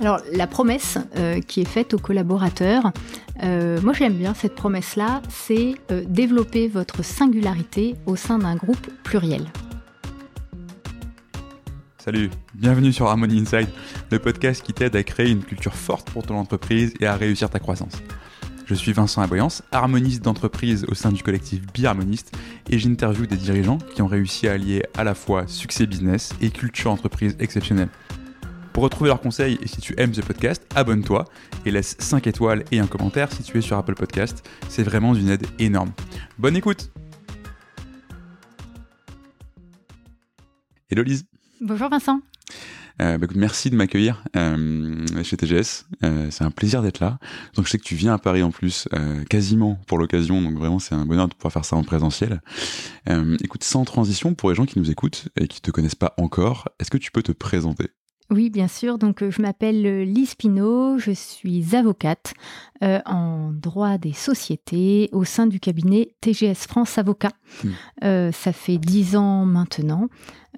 Alors la promesse euh, qui est faite aux collaborateurs, euh, moi j'aime bien cette promesse-là, c'est euh, développer votre singularité au sein d'un groupe pluriel. Salut, bienvenue sur Harmony Inside, le podcast qui t'aide à créer une culture forte pour ton entreprise et à réussir ta croissance. Je suis Vincent Aboyance, harmoniste d'entreprise au sein du collectif Biharmoniste et j'interviewe des dirigeants qui ont réussi à allier à la fois succès business et culture entreprise exceptionnelle. Pour retrouver leurs conseils et si tu aimes ce podcast, abonne-toi et laisse 5 étoiles et un commentaire si tu es sur Apple Podcast. C'est vraiment d'une aide énorme. Bonne écoute Hello Lise Bonjour Vincent. Euh, bah, merci de m'accueillir euh, chez TGS. Euh, c'est un plaisir d'être là. Donc je sais que tu viens à Paris en plus quasiment pour l'occasion. Donc vraiment c'est un bonheur de pouvoir faire ça en présentiel. écoute, sans transition pour les gens qui nous écoutent et qui te connaissent pas encore, est-ce que tu peux te présenter? Oui, bien sûr. Donc, euh, je m'appelle euh, Lise Pinault, je suis avocate euh, en droit des sociétés au sein du cabinet TGS France Avocat. Hmm. ça fait dix ans maintenant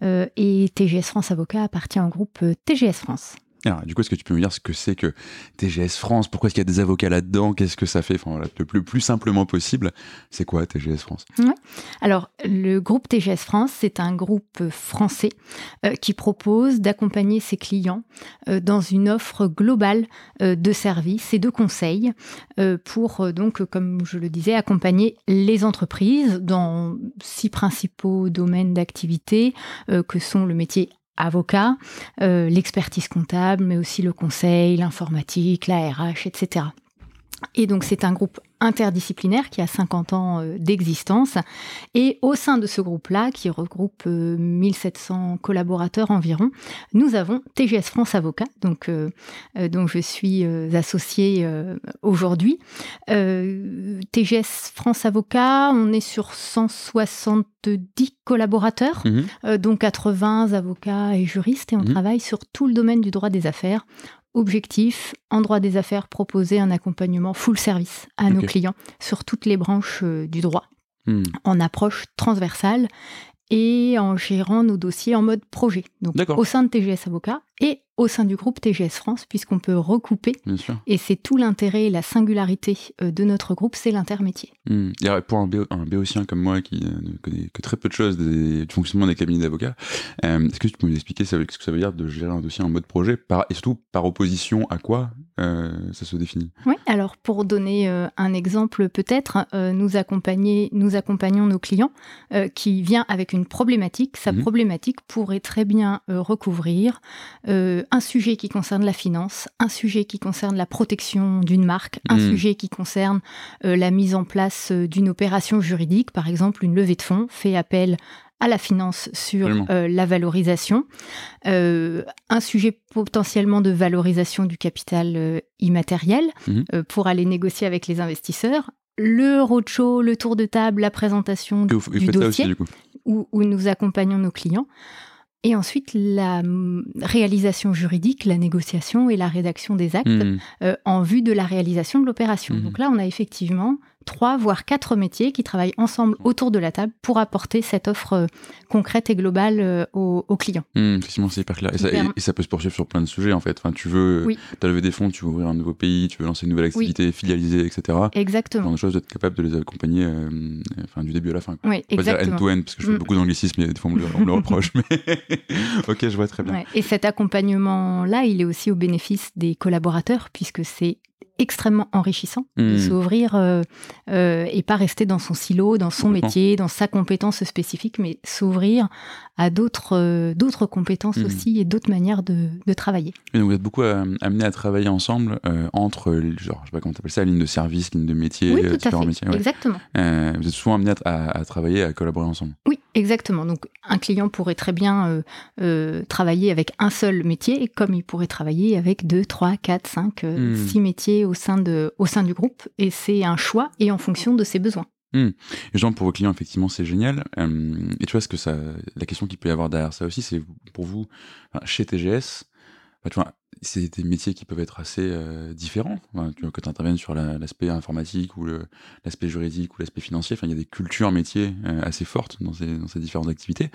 et TGS France Avocat appartient au groupe TGS France. Alors, du coup, est-ce que tu peux me dire ce que c'est que TGS France? Pourquoi est-ce qu'il y a des avocats là-dedans? Qu'est-ce que ça fait? Enfin, Le plus, simplement possible, c'est quoi TGS France? Alors, le groupe TGS France, c'est un groupe français euh, qui propose d'accompagner ses clients euh, dans une offre globale euh, de services et de conseils pour, donc, comme je le disais, accompagner les entreprises dans six principaux domaines d'activité que sont le métier avocat, euh, l'expertise comptable, mais aussi le conseil, l'informatique, la RH, etc. Et donc c'est un groupe interdisciplinaire qui a 50 ans euh, d'existence. Et au sein de ce groupe-là, qui regroupe 1700 euh, collaborateurs environ, nous avons TGS France Avocat, donc, euh, dont je suis associée aujourd'hui. TGS France Avocat, on est sur 170 collaborateurs, mmh dont 80 avocats et juristes, et on mmh travaille sur tout le domaine du droit des affaires objectif, en droit des affaires, proposer un accompagnement full service à nos clients sur toutes les branches euh, du droit, hmm. en approche transversale et en gérant nos dossiers en mode projet. Donc au sein de TGS Avocat et au sein du groupe TGS France, puisqu'on peut recouper. Et c'est tout l'intérêt et la singularité euh, de notre groupe, c'est l'intermétier. Hmm. pour un, béotien comme moi qui euh, ne connaît que très peu de choses du fonctionnement des cabinets d'avocats, euh, est-ce que tu peux nous expliquer ce que ça veut dire de gérer un dossier en mode projet par, et surtout par opposition à quoi ça se définit? Oui, alors pour donner un exemple peut-être, nous, accompagner, nous accompagnons nos clients qui vient avec une problématique. Sa mhm. problématique pourrait très bien recouvrir un sujet qui concerne la finance, un sujet qui concerne la protection d'une marque, un hmm. sujet qui concerne euh, la mise en place euh, d'une opération juridique, par exemple une levée de fonds, fait appel à la finance sur euh, la valorisation, un sujet potentiellement de valorisation du capital immatériel hmm. pour aller négocier avec les investisseurs, le roadshow, le tour de table, la présentation du, dossier, où, nous accompagnons nos clients. Et ensuite, la réalisation juridique, la négociation et la rédaction des actes hmm. euh, en vue de la réalisation de l'opération. Hmm. Donc là, on a effectivement trois, voire quatre métiers qui travaillent ensemble autour de la table pour apporter cette offre euh, concrète et globale euh, aux, clients. Mmh, effectivement, c'est hyper clair. Et ça, peut se poursuivre sur plein de sujets, en fait. Enfin, tu veux, oui. levé des fonds, tu veux ouvrir un nouveau pays, tu veux lancer une nouvelle activité, filialiser, etc. Exactement. Enfin, de choses d'être capable de les accompagner euh, enfin, du début à la fin. Oui, exactement. end-to-end, parce que je fais mmh. beaucoup d'anglicisme, et des fois on me, le, reproche. Mais ok, je vois très bien. Et cet accompagnement-là, il est aussi au bénéfice des collaborateurs, puisque c'est extrêmement enrichissant de hmm. s'ouvrir euh, euh, et pas rester dans son silo, dans son métier, dans sa compétence spécifique, mais s'ouvrir à d'autres euh, d'autres compétences hmm. aussi et d'autres manières de, de travailler. Et donc vous êtes beaucoup amenés à travailler ensemble entre, genre, je sais pas comment t'appelles ça, ligne de service, ligne de métier, oui, tout à fait. Exactement. vous êtes souvent amenés à, à, travailler, à collaborer ensemble. Oui, exactement. Donc un client pourrait très bien travailler avec un seul métier, comme il pourrait travailler avec deux, trois, quatre, cinq, six métiers au sein, de, au sein du groupe et c'est un choix et en fonction de ses besoins. Mmh. Et genre pour vos clients, effectivement, c'est génial. Et tu vois, ce que ça, la question qu'il peut y avoir derrière ça aussi, c'est pour vous, chez TGS, bah, c'est des métiers qui peuvent être assez euh, différents. quand tu interviens sur l'aspect informatique ou l'aspect juridique ou l'aspect financier, il y a des cultures métiers euh, assez fortes dans ces, dans ces différentes activités.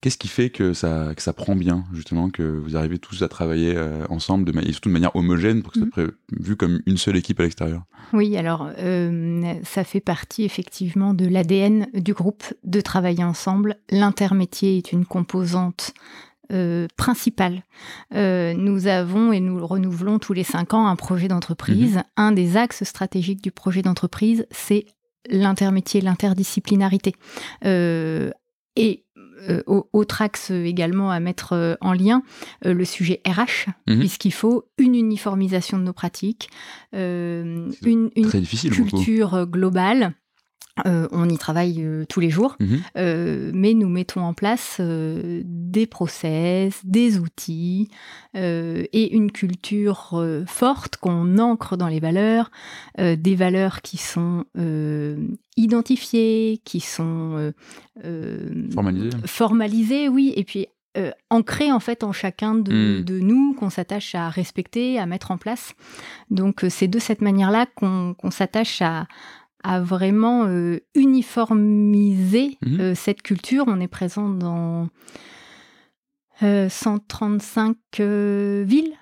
Qu'est-ce qui fait que ça, que ça prend bien, justement, que vous arrivez tous à travailler euh, ensemble, de et surtout de manière homogène, pour que ça soit mmh. vu comme une seule équipe à l'extérieur? Oui, alors euh, ça fait partie effectivement de l'ADN du groupe de travailler ensemble. L'intermétier est une composante euh, principale. nous avons, et nous le renouvelons tous les cinq ans, un projet d'entreprise. Mmh un des axes stratégiques du projet d'entreprise, c'est l'intermétier, l'interdisciplinarité. et euh, autre axe également à mettre euh, en lien, euh, le sujet RH, mhm. puisqu'il faut une uniformisation de nos pratiques, une, culture globale euh, on y travaille euh, tous les jours, mhm. euh, mais nous mettons en place des process, des outils et une culture forte qu'on ancre dans les valeurs, des valeurs qui sont identifiées, qui sont formalisées. formalisées, oui, et puis ancrées en fait en chacun de, hmm. nous, qu'on s'attache à respecter, à mettre en place. Donc c'est de cette manière-là qu'on s'attache à, à vraiment euh, uniformiser mhm. euh, cette culture. On est présent dans 135 euh, villes,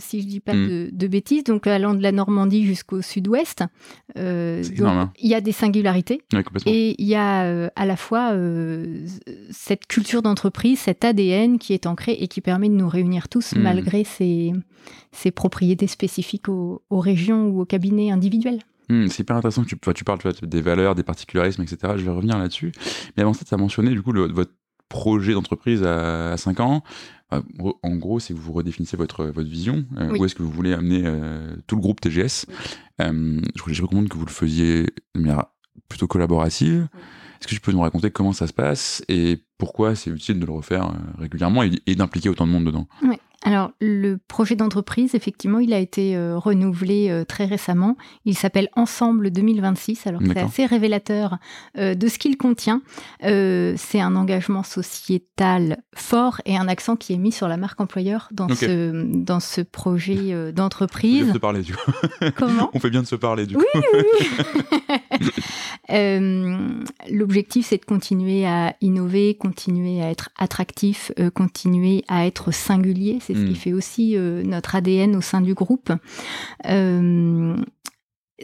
si je dis pas mhm. de, bêtises, donc allant de la Normandie jusqu'au sud-ouest. Hein. il y a des singularités et il y a à la fois cette culture d'entreprise, cet ADN qui est ancré et qui permet de nous réunir tous mhm. malgré ces, propriétés spécifiques aux régions ou aux cabinets individuels. Hmm, c'est hyper intéressant que tu, tu parles des valeurs, des particularismes, etc. Je vais revenir là-dessus. Mais avant ça, tu as mentionné du coup votre projet d'entreprise à, 5 ans. Euh, en gros, c'est que vous redéfinissez votre, votre vision. Euh, où est-ce que vous voulez amener euh, tout le groupe TGS Je recommande que vous le faisiez de manière plutôt collaborative. Est-ce que tu peux nous raconter comment ça se passe et pourquoi c'est utile de le refaire régulièrement et, d'impliquer autant de monde dedans. Alors, le projet d'entreprise, effectivement, il a été euh, renouvelé euh, très récemment. Il s'appelle Ensemble 2026. Alors, c'est assez révélateur euh, de ce qu'il contient. c'est un engagement sociétal fort et un accent qui est mis sur la marque employeur dans, ce, dans ce projet d'entreprise. On fait bien de se parler, du coup. Comment On fait bien de se parler, du coup. Oui. L'objectif, c'est de continuer à innover, continuer à être attractif, continuer à être singulier c'est ce qui hmm. fait aussi euh, notre ADN au sein du groupe. Euh,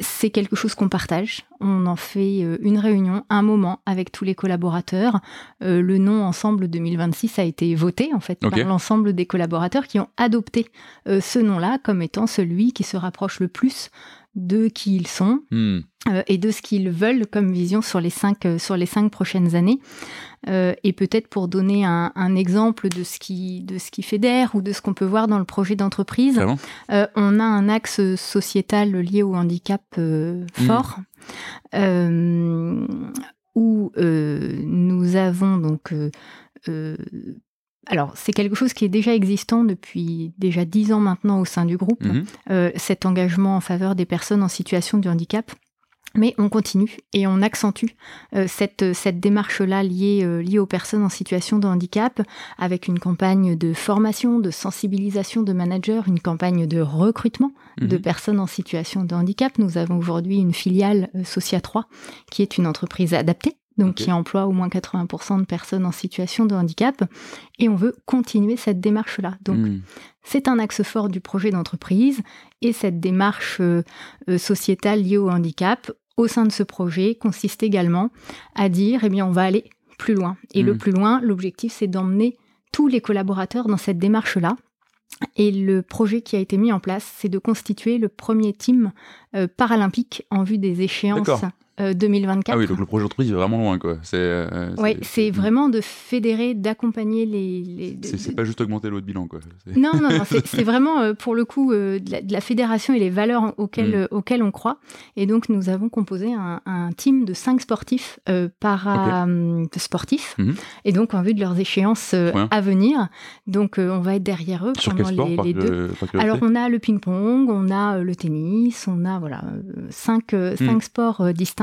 c'est quelque chose qu'on partage. On en fait euh, une réunion, un moment avec tous les collaborateurs. le nom Ensemble 2026 a été voté en fait par l'ensemble des collaborateurs qui ont adopté ce nom-là comme étant celui qui se rapproche le plus de qui ils sont hmm. et de ce qu'ils veulent comme vision sur les cinq, sur les cinq prochaines années. Euh, et peut-être pour donner un, exemple de ce qui de ce qui fédère ou de ce qu'on peut voir dans le projet d'entreprise, euh, on a un axe sociétal lié au handicap euh, mmh. fort. où nous avons donc alors, c'est quelque chose qui est déjà existant depuis déjà dix ans maintenant au sein du groupe, mmh. cet engagement en faveur des personnes en situation de handicap. Mais on continue et on accentue euh, cette, cette démarche-là liée, euh, liée aux personnes en situation de handicap avec une campagne de formation, de sensibilisation de managers, une campagne de recrutement de mhm. personnes en situation de handicap. Nous avons aujourd'hui une filiale euh, Socia 3 qui est une entreprise adaptée donc qui emploie au moins 80% de personnes en situation de handicap, et on veut continuer cette démarche-là. Donc hmm. c'est un axe fort du projet d'entreprise, et cette démarche sociétale liée au handicap, au sein de ce projet consiste également à dire, eh bien, on va aller plus loin. Et le mm. plus loin, l'objectif, c'est d'emmener tous les collaborateurs dans cette démarche-là. Et le projet qui a été mis en place, c'est de constituer le premier team euh, paralympique en vue des échéances 2024. Euh, ah oui, donc le projet d'entreprise est vraiment loin, quoi. C'est, euh, oui, c'est vraiment de fédérer, d'accompagner les. c'est, pas juste augmenter l'autre bilan, quoi. Non, non, non c'est, vraiment euh, pour le coup de la, fédération et les valeurs auxquelles, mm. auxquelles on croit. Et donc nous avons composé un, team de cinq sportifs para sportifs, mm-hmm. et donc en vue de leurs échéances à venir. Donc on va être derrière eux Sur pendant les, deux. Alors on a le ping-pong, on a le tennis, on a voilà cinq, mm. cinq sports distincts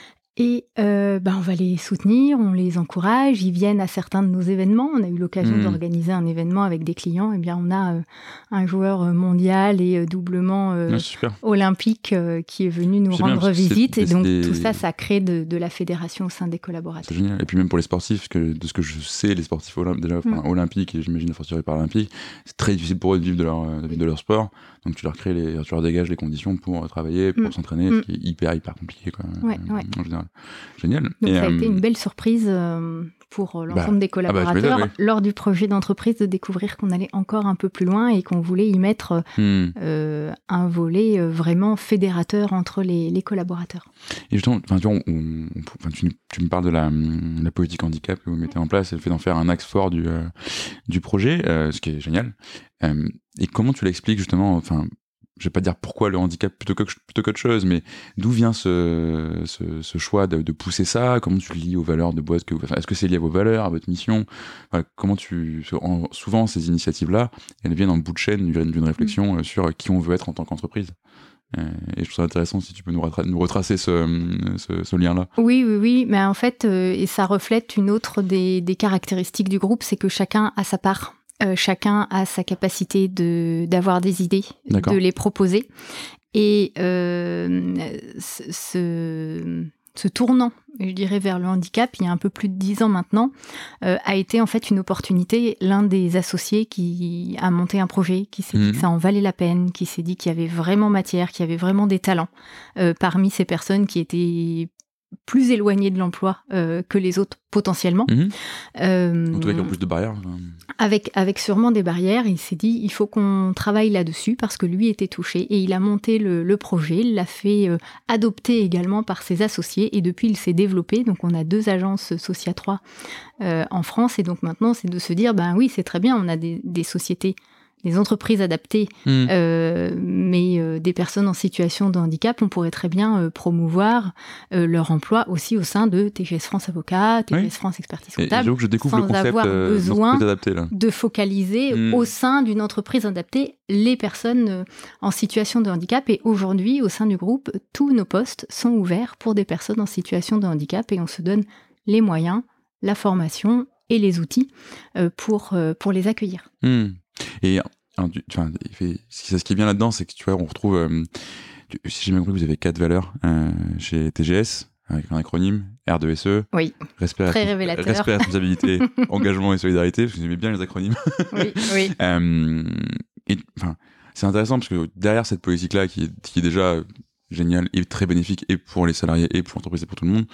Et euh, ben, on va les soutenir, on les encourage, ils viennent à certains de nos événements. On a eu l'occasion Mhm. d'organiser un événement avec des clients. Et bien, on a euh, un joueur euh, mondial et doublement euh, c'est super. olympique qui est venu nous C'est bien, rendre c'est- visite. Et c'est donc, des- tout ça, ça crée de, de la fédération au sein des C'est collaborateurs. génial. Et puis même pour les sportifs, que, de ce que je sais, les sportifs olymp- déjà, enfin, Mm. olympiques et j'imagine fortiori paralympiques, c'est très difficile pour eux de vivre de leur, de vivre de leur sport. Donc tu leur crées les, tu leur dégages les conditions pour travailler, pour Mm. s'entraîner, ce qui est hyper hyper compliqué quoi, Ouais, ouais. en général. Génial. Donc, Et, ça a euh, été une belle surprise euh, pour euh, l'ensemble des ah bah, collaborateurs lors du projet d'entreprise de découvrir qu'on allait encore un peu plus loin et qu'on voulait y mettre hmm. euh, un volet euh, vraiment fédérateur entre les, les collaborateurs. Et justement, enfin, tu, vois, on- on- enfin, tu, tu me parles de la, la politique handicap que vous mettez en place et le fait d'en faire un axe fort du, euh, du projet, euh, ce qui est génial. Euh, et comment tu l'expliques justement Enfin, je vais pas dire pourquoi le handicap plutôt que plutôt qu'autre chose, mais d'où vient ce, ce, ce choix de, de pousser ça? Comment tu le lis aux valeurs de boîte que vous- enfin, Est-ce que c'est lié à vos valeurs, à votre mission? Enfin, Comment tu en- souvent ces initiatives-là, elles viennent en bout de chaîne d'une réflexion euh, sur qui on veut être en tant qu'entreprise. Euh, et je trouve ça intéressant si tu peux nous, retra- nous retracer ce, ce, ce lien-là. Oui, oui, oui, mais en fait, euh, et ça reflète une autre des, des caractéristiques du groupe, c'est que chacun a sa part. Euh, chacun a sa capacité de d'avoir des idées, de les proposer. Et euh, ce, ce- ce tournant, je dirais, vers le handicap, il y a un peu plus de dix ans maintenant, euh, a été en fait une opportunité. L'un des associés qui a monté un projet, qui s'est dit Mhm. que ça en valait la peine, qui s'est dit qu'il y avait vraiment matière, qu'il y avait vraiment des talents euh, parmi ces personnes qui étaient plus éloignées de l'emploi euh, que les autres potentiellement. Mhm. Euh, En tout cas, a plus de barrières. euh. avec, avec sûrement des barrières, il s'est dit il faut qu'on travaille là-dessus parce que lui était touché et il a monté le, le projet, il l'a fait euh, adopter également par ses associés et depuis il s'est développé. Donc on a deux agences Socia 3 euh, en France et donc maintenant c'est de se dire ben oui c'est très bien, on a des, des sociétés, des entreprises adaptées Mhm. euh, mais euh, des personnes en situation de handicap, on pourrait très bien euh, promouvoir leur emploi aussi au sein de TGS France Avocat, TGS Oui. France Expertise Et Comptable j'avoue que je découvre le concept avoir besoin adaptée, de focaliser Mm. au sein d'une entreprise adaptée les personnes en situation de handicap. Et aujourd'hui, au sein du groupe, tous nos postes sont ouverts pour des personnes en situation de handicap et on se donne les moyens, la formation et les outils pour, pour les accueillir. Hmm. Et fait- ce qui- est bien là-dedans, c'est que tu vois, on retrouve, euh, si j'ai bien compris, vous avez quatre valeurs euh, chez TGS, avec un acronyme R2SE. Oui. Respect, Très révélateur. respect, responsabilité, engagement et solidarité, parce que j'aimais bien les acronymes. Oui, oui. Euh, et, enfin, c'est intéressant parce que derrière cette politique-là, qui est déjà géniale et très bénéfique et pour les salariés et pour l'entreprise et pour tout le monde,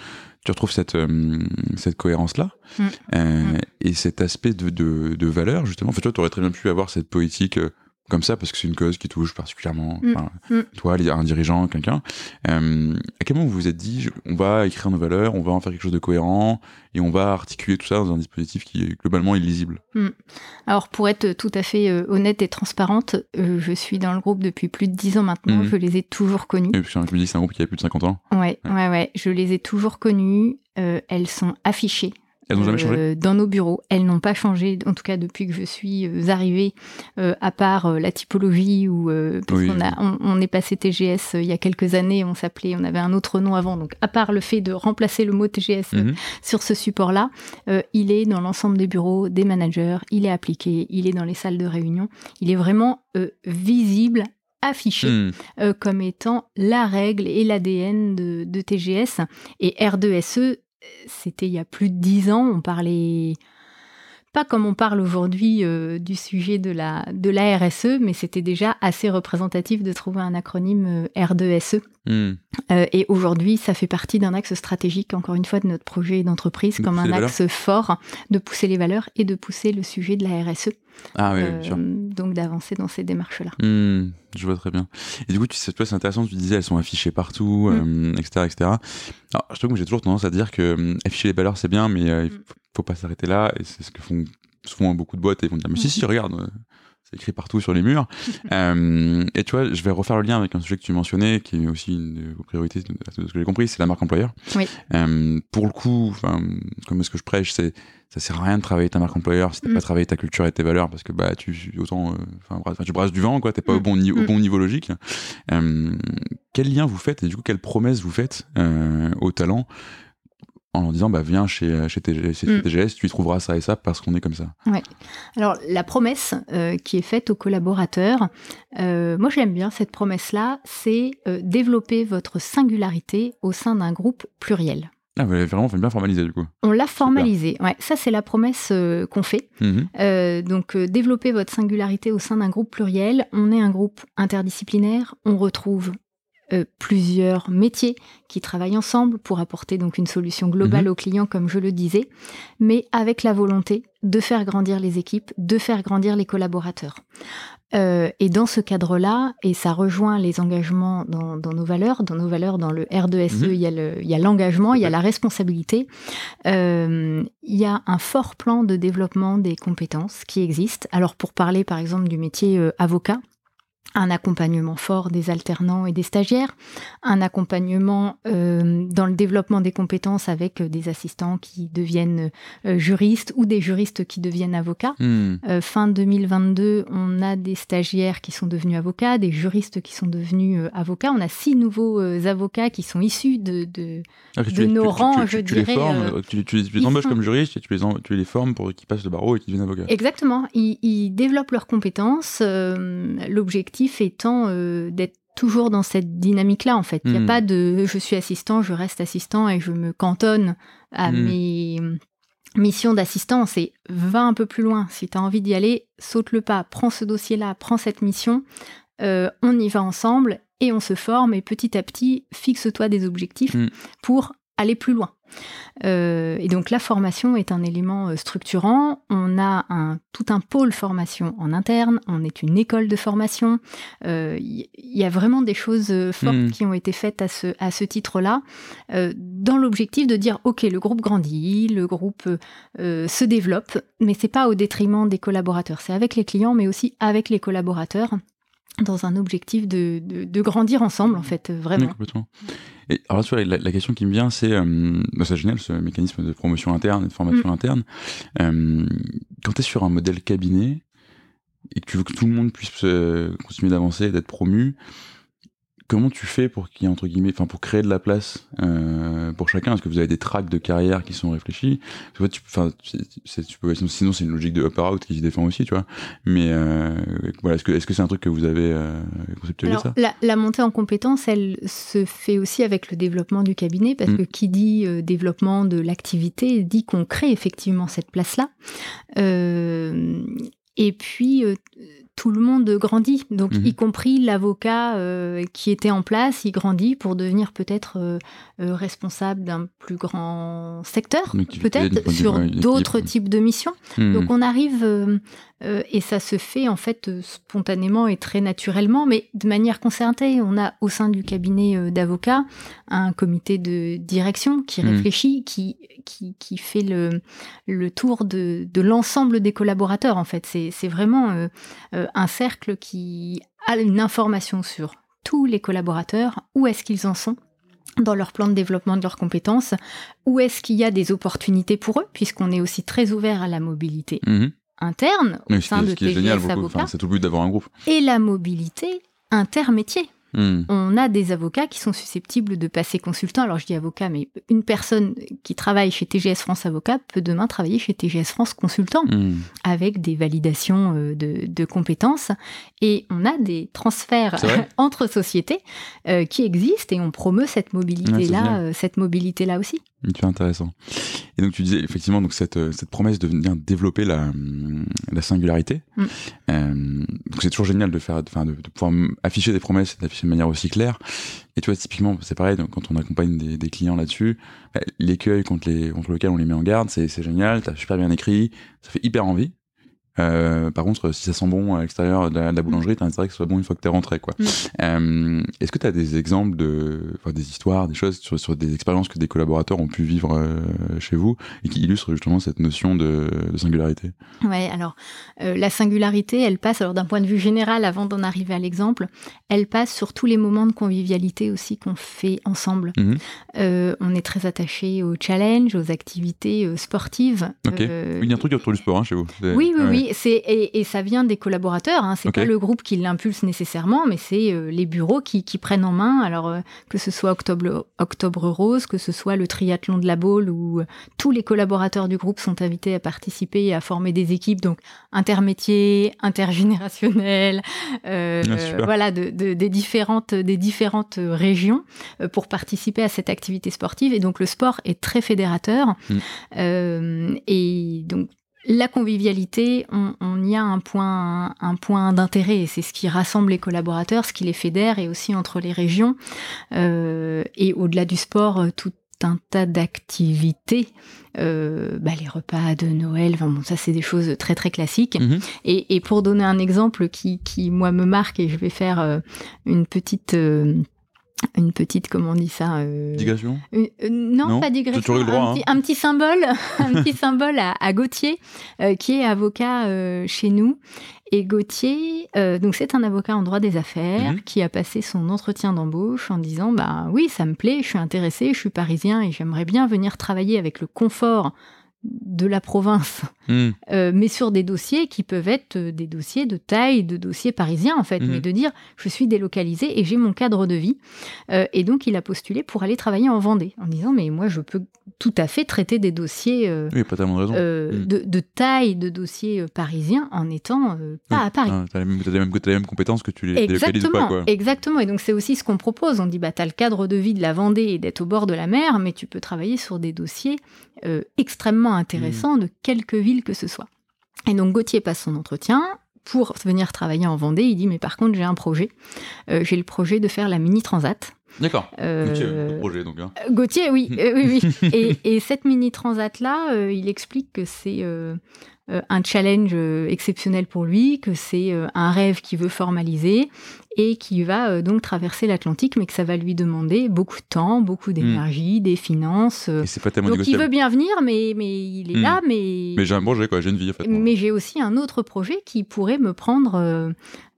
tu retrouves cette, euh, cette cohérence-là Mm. euh, Mm. et cet aspect de, de, de valeur, justement. En fait, tu vois, tu aurais très bien pu avoir cette politique euh, comme ça parce que c'est une cause qui touche particulièrement Mm. enfin, Mm. toi, un dirigeant, quelqu'un. Euh, à quel moment vous vous êtes dit, je- on va écrire nos valeurs, on va en faire quelque chose de cohérent et on va articuler tout ça dans un dispositif qui est globalement illisible? Alors pour être tout à fait euh, honnête et transparente, euh, je suis dans le groupe depuis plus de dix ans maintenant, Mhm. je les ai toujours. Et puis, je me dis, c'est un groupe qui a plus de 50 ans. Ouais, ouais, ouais, je les ai toujours connues. euh, elles sont affichées Elles n'ont jamais euh, changé dans nos bureaux. Elles n'ont pas changé, en tout cas depuis que je suis euh, arrivée, euh, à part euh, la typologie où euh, parce Oui. qu'on a, on, on est passé TGS euh, il y a quelques années, on s'appelait, on avait un autre nom avant. Donc à part le fait de remplacer le mot TGS euh, Mhm. sur ce support-là, euh, il est dans l'ensemble des bureaux des managers, il est appliqué, il est dans les salles de réunion, il est vraiment euh, visible affiché Hmm. euh, comme étant la règle et l'ADN de, de TGS. Et R2SE, euh, c'était il y a plus de dix ans, on parlait pas comme on parle aujourd'hui euh, du sujet de la, de la RSE, mais c'était déjà assez représentatif de trouver un acronyme euh, R2SE. Hmm. Euh, et aujourd'hui, ça fait partie d'un axe stratégique, encore une fois, de notre projet d'entreprise, De comme un axe fort de pousser les valeurs et de pousser le sujet de la RSE. Ah oui, Euh, donc d'avancer dans ces démarches-là. Hmm, je vois très bien. Et du coup, tu sais, c'est intéressant, tu disais, elles sont affichées partout, Mm. euh, etc., etc. Alors, je trouve que j'ai toujours tendance à dire que hum, afficher les valeurs, c'est bien, mais euh, il Mm. faut, faut pas s'arrêter là, et c'est ce que font souvent beaucoup de boîtes, et ils vont dire, mais si, si, regarde, euh, c'est écrit partout sur les murs. euh, et tu vois, je vais refaire le lien avec un sujet que tu mentionnais, qui est aussi une de vos priorités, de ce que j'ai compris, c'est la marque employeur. Oui. Euh, pour le coup, comme ce que je prêche, c'est ça sert à rien de travailler ta marque employeur si t'as mm. pas travaillé ta culture et tes valeurs, parce que bah tu autant, enfin euh, tu brasses du vent, quoi. T'es pas au mm. bon au mm. bon niveau logique. Quel lien vous faites et du coup quelle promesse vous faites euh, au talent en leur disant bah viens chez chez TGS, TGS tu y trouveras ça et ça parce qu'on est comme ça. Ouais. Alors la promesse euh, qui est faite aux collaborateurs, euh, moi j'aime bien cette promesse là, c'est euh, développer votre singularité au sein d'un groupe pluriel. Ah, vous l'avez vraiment bien formalisé du coup. On l'a formalisé, ouais. Ça, c'est la promesse qu'on fait. Mhm. donc, développer votre singularité au sein d'un groupe pluriel. On est un groupe interdisciplinaire. On retrouve euh, plusieurs métiers qui travaillent ensemble pour apporter donc une solution globale mhm. aux clients, comme je le disais, mais avec la volonté de faire grandir les équipes, de faire grandir les collaborateurs. Euh, et dans ce cadre-là, et ça rejoint les engagements dans, nos valeurs, dans nos valeurs, dans le R2SE, mhm. il y a l'engagement, il y a la responsabilité, euh, il y a un fort plan de développement des compétences qui existe. Alors pour parler par exemple du métier avocat, un accompagnement fort des alternants et des stagiaires, un accompagnement euh, dans le développement des compétences avec euh, des assistants qui deviennent euh, juristes ou des juristes qui deviennent avocats. Hmm. fin 2022, on a des stagiaires qui sont devenus avocats, des juristes qui sont devenus avocats. On a six nouveaux avocats qui sont issus de, de, ah, nos rangs, je dirais. Les formes, tu, les embauches comme juristes et tu les, tu les formes pour qu'ils passent le barreau et qu'ils deviennent avocats. Exactement. Ils, ils développent leurs compétences. L'objectif étant euh, d'être toujours dans cette dynamique-là, en fait. Il n'y a hmm. pas de je suis assistant, je reste assistant et je me cantonne à hmm. mes missions d'assistant. C'est va un peu plus loin. Si tu as envie d'y aller, saute le pas, prends ce dossier-là, prends cette mission, euh, on y va ensemble et on se forme et petit à petit, fixe-toi des objectifs hmm. pour aller plus loin. Euh, et donc la formation est un élément euh, structurant. On a un, tout un pôle formation en interne, on est une école de formation. Il euh, y, a vraiment des choses fortes hmm. qui ont été faites à ce, à ce titre-là, dans l'objectif de dire, OK, le groupe grandit, le groupe se développe, mais c'est pas au détriment des collaborateurs. C'est avec les clients, mais aussi avec les collaborateurs dans un objectif de, de, grandir ensemble, en fait, vraiment. Et alors, tu vois, la, question qui me vient, c'est, euh, bah, c'est génial ce mécanisme de promotion interne et de formation mm. interne. Euh, quand tu es sur un modèle cabinet et que tu veux que tout le monde puisse euh, continuer d'avancer et d'être promu, comment tu fais pour qu'il y ait entre guillemets, enfin pour créer de la place euh, pour chacun? Est-ce que vous avez des tracks de carrière qui sont réfléchis? Tu, enfin, tu peux, sinon c'est une logique de upper out qui se défend aussi, tu vois. Mais euh, voilà, est-ce que est-ce que c'est un truc que vous avez euh, conceptualisé ça? la, la, montée en compétence, elle se fait aussi avec le développement du cabinet, parce mm. que qui dit euh, développement de l'activité dit qu'on crée effectivement cette place-là. Euh, et puis tout le monde grandit, donc mhm. y compris l'avocat euh, qui était en place, il grandit pour devenir peut-être euh, euh, responsable d'un plus grand secteur, peut-être sur d'autres types de missions. Mhm. Donc on arrive et ça se fait en fait spontanément et très naturellement, mais de manière concertée. On a au sein du cabinet d'avocats un comité de direction qui hmm. réfléchit, qui, qui, qui, fait le, le tour de, de l'ensemble des collaborateurs en fait. C'est vraiment un cercle qui a une information sur tous les collaborateurs, où est-ce qu'ils en sont dans leur plan de développement de leurs compétences, où est-ce qu'il y a des opportunités pour eux, puisqu'on est aussi très ouvert à la mobilité. Hmm interne au sein de TGS Avocats. c'est tout le but d'avoir un groupe. Et la mobilité intermétier. Hmm. On a des avocats qui sont susceptibles de passer consultant. Alors je dis avocat, mais une personne qui travaille chez TGS France Avocat peut demain travailler chez TGS France Consultant hmm. avec des validations euh, de, compétences. Et on a des transferts entre sociétés euh, qui existent et on promeut cette mobilité-là, euh, cette mobilité-là aussi. C'est intéressant. Et donc tu disais effectivement donc cette, euh, cette promesse de venir développer la, hum, la singularité. Mm. Euh, donc c'est toujours génial de faire, de, de, pouvoir afficher des promesses et d'afficher de manière aussi claire. Et tu vois typiquement c'est pareil donc, quand on accompagne des, des clients là-dessus, bah, l'écueil contre, les, contre lequel on les met en garde, c'est génial, t'as super bien écrit, ça fait hyper envie. Euh, par contre, si ça sent bon à l'extérieur de, la boulangerie, t'as intérêt que ce soit bon une fois que t'es rentré, quoi. Euh, Est-ce que t'as des exemples de, enfin, des histoires, des choses sur, sur des expériences que des collaborateurs ont pu vivre euh, chez vous et qui illustrent justement cette notion de, de singularité? Ouais, alors la singularité, elle passe, alors d'un point de vue général, avant d'en arriver à l'exemple, elle passe sur tous les moments de convivialité aussi qu'on fait ensemble. Mhm. Euh, on est très attaché aux challenges, aux activités sportives. Ok. Il y a un truc autour du sport hein, chez vous. Oui, oui, ouais. Oui. C'est, et, et ça vient des collaborateurs. Hein. C'est pas le groupe qui l'impulse nécessairement, mais c'est euh, les bureaux qui, qui prennent en main. Alors euh, que ce soit Octobre, Octobre Rose, que ce soit le triathlon de la Baule, où euh, tous les collaborateurs du groupe sont invités à participer et à former des équipes, donc intermétiers, intergénérationnels, euh, Ah, voilà, de, de- des différentes, des différentes régions pour participer à cette activité sportive. Et donc le sport est très fédérateur. Mm. Euh, et donc la convivialité, on, on y a un point, un point d'intérêt et c'est ce qui rassemble les collaborateurs, ce qui les fédère et aussi entre les régions. Euh, et au-delà du sport, euh, tout un tas d'activités, euh, bah, les repas de Noël, enfin bon, ça c'est des choses très très classiques. Mhm. Et, et pour donner un exemple qui, qui moi me marque et je vais faire euh, une petite euh, une petite comment on dit ça euh, Digression euh, non, Non, pas digression. le droit, un, hein. petit, un petit symbole, un petit symbole à, à Gauthier, euh, qui est avocat euh, chez nous. Et Gauthier, donc c'est un avocat en droit des affaires Mhm. qui a passé son entretien d'embauche en disant bah oui, ça me plaît, je suis intéressé, je suis parisien et j'aimerais bien venir travailler avec le confort de la province, Hmm. euh, mais sur des dossiers qui peuvent être euh, des dossiers de taille, de dossiers parisiens en fait, Mhm. mais de dire je suis délocalisé et j'ai mon cadre de vie. Euh, et donc il a postulé pour aller travailler en Vendée en disant mais moi je peux tout à fait traiter des dossiers euh, Oui, pas tellement de raison. de, de taille de dossiers parisiens en étant pas Oui. à Paris. Ah, mêmes- t'as les mêmes compétences que tu les délocalises pas, quoi. exactement. Et donc c'est aussi ce qu'on propose. On dit bah t'as le cadre de vie de la Vendée et d'être au bord de la mer, mais tu peux travailler sur des dossiers euh, extrêmement intéressants Mmh. de quelque ville que ce soit. Et donc Gauthier passe son entretien pour venir travailler en Vendée. Il dit mais par contre j'ai un projet. Euh, j'ai le projet de faire la mini transat. D'accord. Euh, le projet, donc. hein. Gauthier, oui, oui, oui. Et, et cette mini transat là, il explique que c'est un challenge euh, exceptionnel pour lui, que c'est euh, un rêve qu'il veut formaliser et qui va euh, donc traverser l'Atlantique, mais que ça va lui demander beaucoup de temps, beaucoup d'énergie, des finances. euh. Et c'est pas tellement donc il veut bien venir, mais, mais il est Hmm. là, mais Mais j'ai un projet, quoi. J'ai une vie, en fait. mais j'ai aussi un autre projet qui pourrait me prendre euh,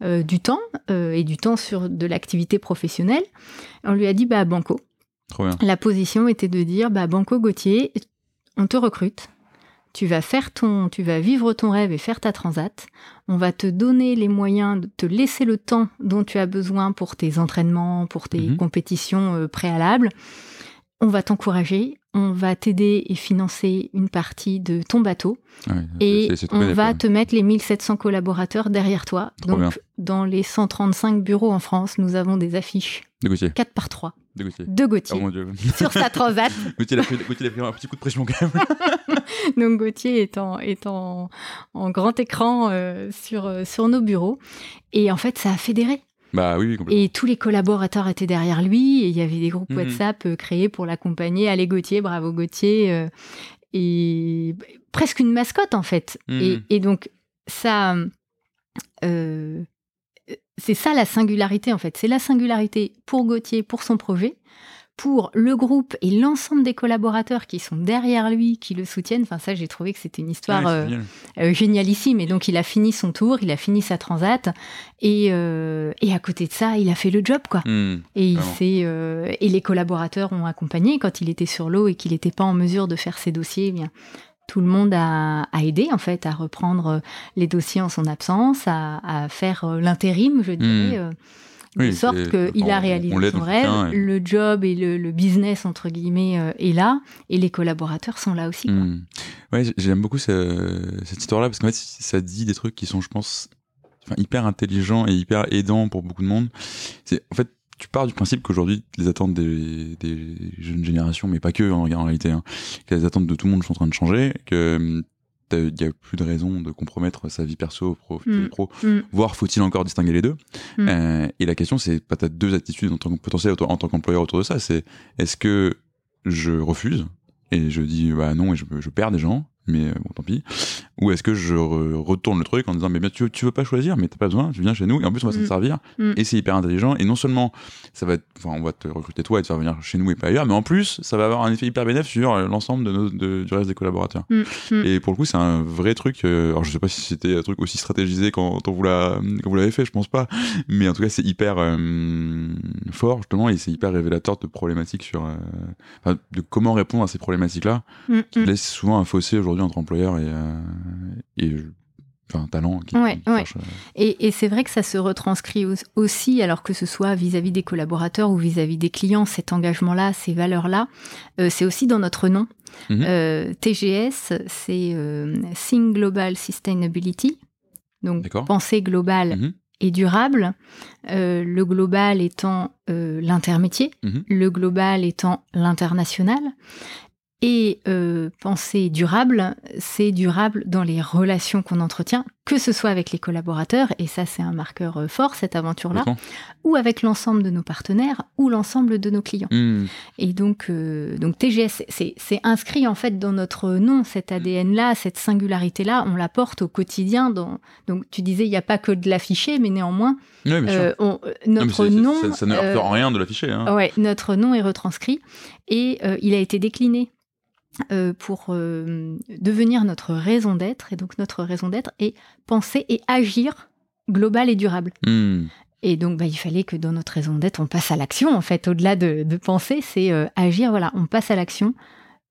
euh, du temps euh, et du temps sur de l'activité professionnelle. On lui a dit bah banco. Trop bien. La position était de dire bah banco Gauthier, on te recrute. Tu vas faire ton, tu vas vivre ton rêve et faire ta transat. On va te donner les moyens de te laisser le temps dont tu as besoin pour tes entraînements, pour tes Mhm. compétitions euh, préalables. On va t'encourager, on va t'aider et financer une partie de ton bateau. Ouais, Et on va te mettre les 1700 collaborateurs derrière toi. Trop bien. Donc, dans les 135 bureaux en France, nous avons des affiches Négocier. 4 par 3 Négocier. de Oh Gauthier mon dieu. sur sa transat. Gauthier, a pris, Gauthier, il a pris un petit coup de pression quand même. Donc Gauthier est en, est en, en grand écran euh, sur, euh, sur nos bureaux. Et en fait, ça a fédéré. Bah oui, oui, complètement. Et tous les collaborateurs étaient derrière lui. Et il y avait des groupes Mhm. WhatsApp euh, créés pour l'accompagner. Allez Gauthier, bravo Gauthier. euh, et presque une mascotte en fait. Mhm. Et, et donc ça, euh, c'est ça la singularité en fait. C'est la singularité pour Gauthier, pour son projet, pour le groupe et l'ensemble des collaborateurs qui sont derrière lui, qui le soutiennent. Enfin ça, j'ai trouvé que c'était une histoire c'est euh, euh, génialissime. Et donc, il a fini son tour, il a fini sa transat. Et, euh, et à côté de ça, il a fait le job, quoi. Hmm. Et, il Vraiment. s'est, et les collaborateurs ont accompagné quand il était sur l'eau et qu'il n'était pas en mesure de faire ses dossiers. eh bien, tout le monde a, a aidé, en fait, à reprendre les dossiers en son absence, à, à faire l'intérim, je dirais. euh, de Oui, sorte qu'il a on réalisé son on rêve, et- le job et le, le business, entre guillemets, euh, est là, et les collaborateurs sont là aussi. Ouais, j- j'aime beaucoup ce- cette histoire-là parce qu'en fait, ça dit des trucs qui sont, je pense, hyper intelligents et hyper aidants pour beaucoup de monde. C'est, en fait, tu pars du principe qu'aujourd'hui, les attentes des, des jeunes générations, mais pas que en, en réalité, hein, que les attentes de tout le monde sont en train de changer, que il n'y a plus de raison de compromettre sa vie perso, pro, Mm. pro Mm. voire faut-il encore distinguer les deux Mm. Euh, Et la question, c'est pas t'as deux attitudes en tant que potentiel en tant qu'employeur autour de ça. C'est est-ce que je refuse et je dis bah non et je, je perds des gens, mais euh, bon tant pis, ou est-ce que je retourne le truc en disant mais bien tu, tu veux pas choisir mais t'as pas besoin tu viens chez nous et en plus on va s'en Mm. servir Mm. et c'est hyper intelligent et non seulement ça va être, enfin on va te recruter toi et te faire venir chez nous et pas ailleurs mais en plus ça va avoir un effet hyper bénéfique sur euh, l'ensemble de nos, de- du reste des collaborateurs Mm. Mm. et pour le coup c'est un vrai truc euh, alors je sais pas si c'était un truc aussi stratégisé quand on vous l'a quand vous l'avez fait je pense pas mais en tout cas c'est hyper euh, fort justement et c'est hyper révélateur de problématiques sur euh, de comment répondre à ces problématiques là Mm. qui Mm. laisse souvent un fossé aujourd'hui entre employeurs et, euh, et enfin talent qui, Ouais, qui ouais. cherchent, euh, Et, et c'est vrai que ça se retranscrit au- aussi, alors que ce soit vis-à-vis des collaborateurs ou vis-à-vis des clients, cet engagement-là, ces valeurs-là, euh, c'est aussi dans notre nom. Mhm. Euh, TGS, c'est euh, Think Global Sustainability, donc pensée globale Mhm. et durable. Le global étant euh, l'intermétier, Mhm. le global étant l'international. Et euh, pensée durable, c'est durable dans les relations qu'on entretient, que ce soit avec les collaborateurs, et ça c'est un marqueur euh, fort, cette aventure-là, ou avec l'ensemble de nos partenaires, ou l'ensemble de nos clients. Hmm. Et donc, euh, donc TGS, c'est inscrit en fait dans notre nom, cet ADN-là, cette singularité-là, on la porte au quotidien. Dans... Donc tu disais, il n'y a pas que de l'afficher, mais néanmoins, euh, on- Non, notre nom... ça, ça ne heurte en rien de l'afficher. Hein. Ouais, notre nom est retranscrit et il a été décliné euh, pour euh, devenir notre raison d'être. Et donc notre raison d'être est penser et agir global et durable. Hmm. Et donc bah, il fallait que dans notre raison d'être, on passe à l'action. En fait, au-delà de, de penser, c'est euh, agir. Voilà, on passe à l'action